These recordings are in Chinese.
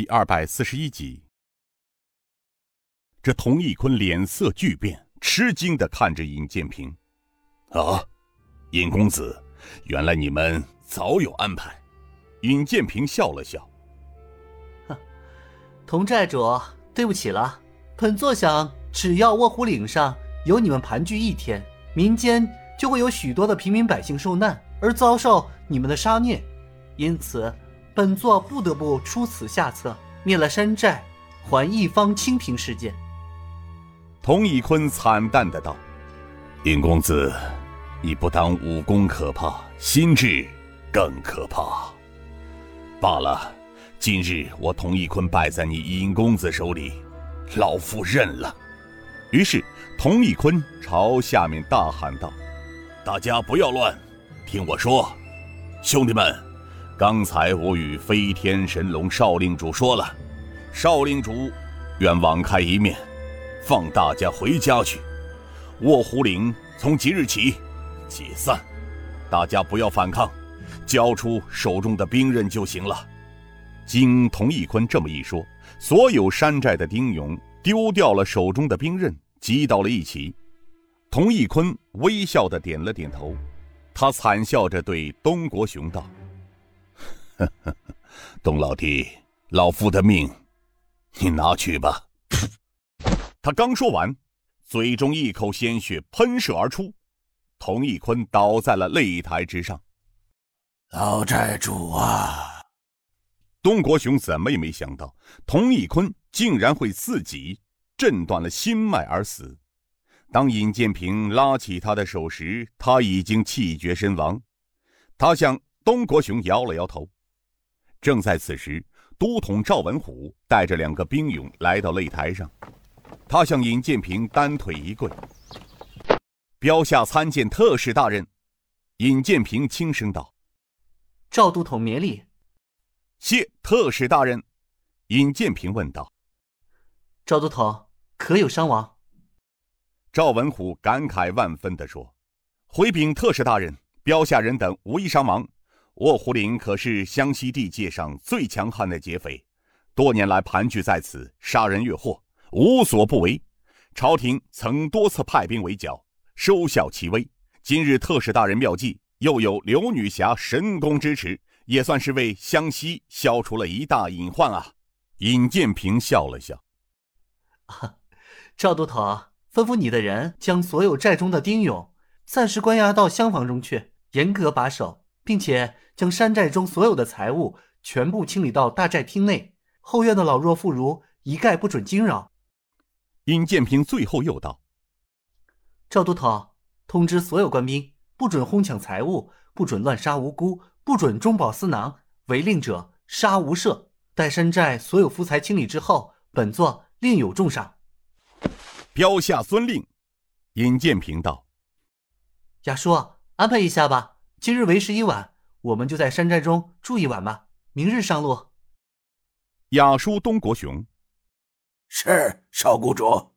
第二百四十一集。这童义坤脸色巨变，吃惊的看着尹建平：“啊，尹公子，原来你们早有安排。”尹建平笑了笑：“哼，童寨主，对不起了。本座想，只要卧虎岭上有你们盘踞一天，民间就会有许多的平民百姓受难，而遭受你们的杀孽。因此，本座不得不出此下策，灭了山寨，还一方清平世界。”童义坤惨淡的道：“尹公子，你不当武功可怕，心智更可怕。罢了，今日我童义坤败在你尹公子手里，老夫认了。”于是，童义坤朝下面大喊道：“大家不要乱，听我说，兄弟们，刚才我与飞天神龙少令主说了，少令主愿网开一面。”放大家回家去，卧虎岭从即日起解散，大家不要反抗，交出手中的兵刃就行了。经童义坤这么一说，所有山寨的丁勇丢掉了手中的兵刃，挤到了一起。童义坤微笑的点了点头，他惨笑着对东国雄道：“ 东老弟，老夫的命，你拿去吧。”他刚说完，嘴中一口鲜血喷射而出，童义坤倒在了擂台之上。老寨主啊！东国雄怎么也没想到，童义坤竟然会自己震断了心脉而死。当尹建平拉起他的手时，他已经气绝身亡。他向东国雄摇了摇头。正在此时，都统赵文虎带着两个兵勇来到擂台上。他向尹建平单腿一跪，标下参见特使大人。尹建平轻声道：“赵都统免礼。”谢特使大人。尹建平问道：“赵都统可有伤亡？”赵文虎感慨万分地说：“回禀特使大人，标下人等无一伤亡。卧虎岭可是湘西地界上最强悍的劫匪，多年来盘踞在此，杀人越货。”无所不为，朝廷曾多次派兵围剿，收效其微。今日特使大人妙计，又有刘女侠神功支持，也算是为湘西消除了一大隐患啊！尹建平笑了笑：“赵都统，吩咐你的人将所有寨中的丁勇暂时关押到厢房中去，严格把守，并且将山寨中所有的财物全部清理到大寨厅内，后院的老弱妇孺一概不准惊扰。”尹建平最后又道：“赵都统，通知所有官兵，不准哄抢财物，不准乱杀无辜，不准中饱私囊，违令者杀无赦。待山寨所有夫财清理之后，本座另有重赏。”标下遵令。尹建平道：“雅叔，安排一下吧。今日为时已晚，我们就在山寨中住一晚吧。明日上路。”雅叔东国雄。是少谷主。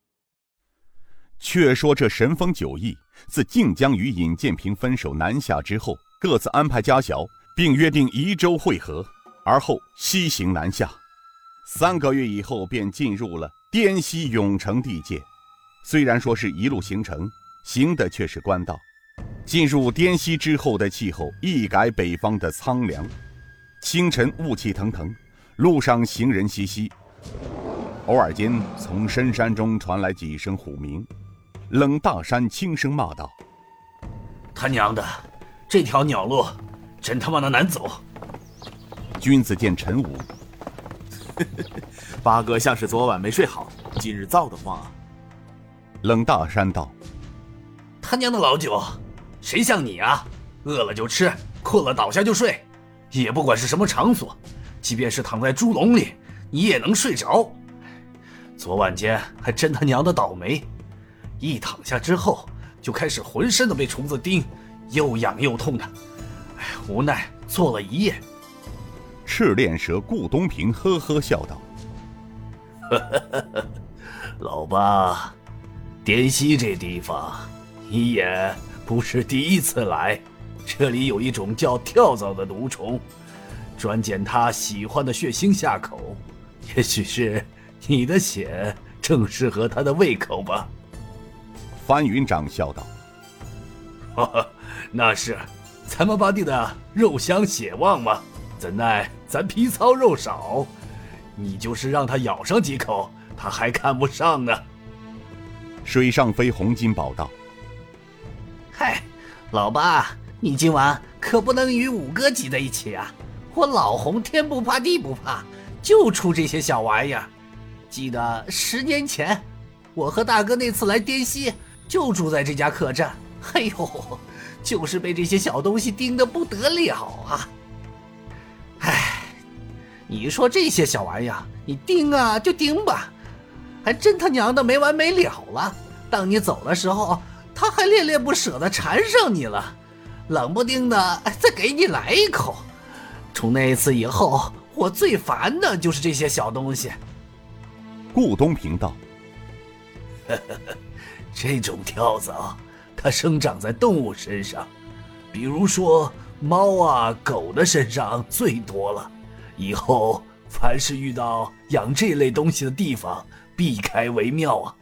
却说这神风九翼自靖江与尹建平分手南下之后，各自安排家小，并约定宜州会合，而后西行南下。三个月以后，便进入了滇西永城地界。虽然说是一路行程，行的却是官道。进入滇西之后的气候一改北方的苍凉，清晨雾气腾腾，路上行人稀稀。偶尔间，从深山中传来几声虎鸣。冷大山轻声骂道：“他娘的，这条鸟路真他妈的难走！”君子见陈武，八哥像是昨晚没睡好，今日燥得慌啊。冷大山道：“他娘的老九，谁像你啊？饿了就吃，困了倒下就睡，也不管是什么场所，即便是躺在猪笼里，你也能睡着。”昨晚间还真他娘的倒霉，一躺下之后就开始浑身的被虫子叮，又痒又痛的，哎，无奈坐了一夜。赤练蛇顾东平呵呵笑道：“ 老八，滇西这地方你也不是第一次来，这里有一种叫跳蚤的毒虫，专捡他喜欢的血腥下口。”也许是你的血正适合他的胃口吧。翻云长笑道：“哈哈，那是，咱们八弟的肉香血旺嘛，怎奈咱皮糙肉少，你就是让他咬上几口，他还看不上呢。”水上飞洪金宝道：“嗨，老八，你今晚可不能与五哥挤在一起啊！我老洪天不怕地不怕，就出这些小玩意儿。记得十年前，我和大哥那次来滇西。”就住在这家客栈，哎呦，就是被这些小东西盯得不得了啊！哎，你说这些小玩意儿，你盯啊就盯吧，还真他娘的没完没了了。当你走的时候，他还恋恋不舍的缠上你了，冷不丁的再给你来一口。从那一次以后，我最烦的就是这些小东西。顾东平道。这种跳蚤，它生长在动物身上，比如说猫啊、狗的身上最多了。以后凡是遇到养这类东西的地方，避开为妙啊。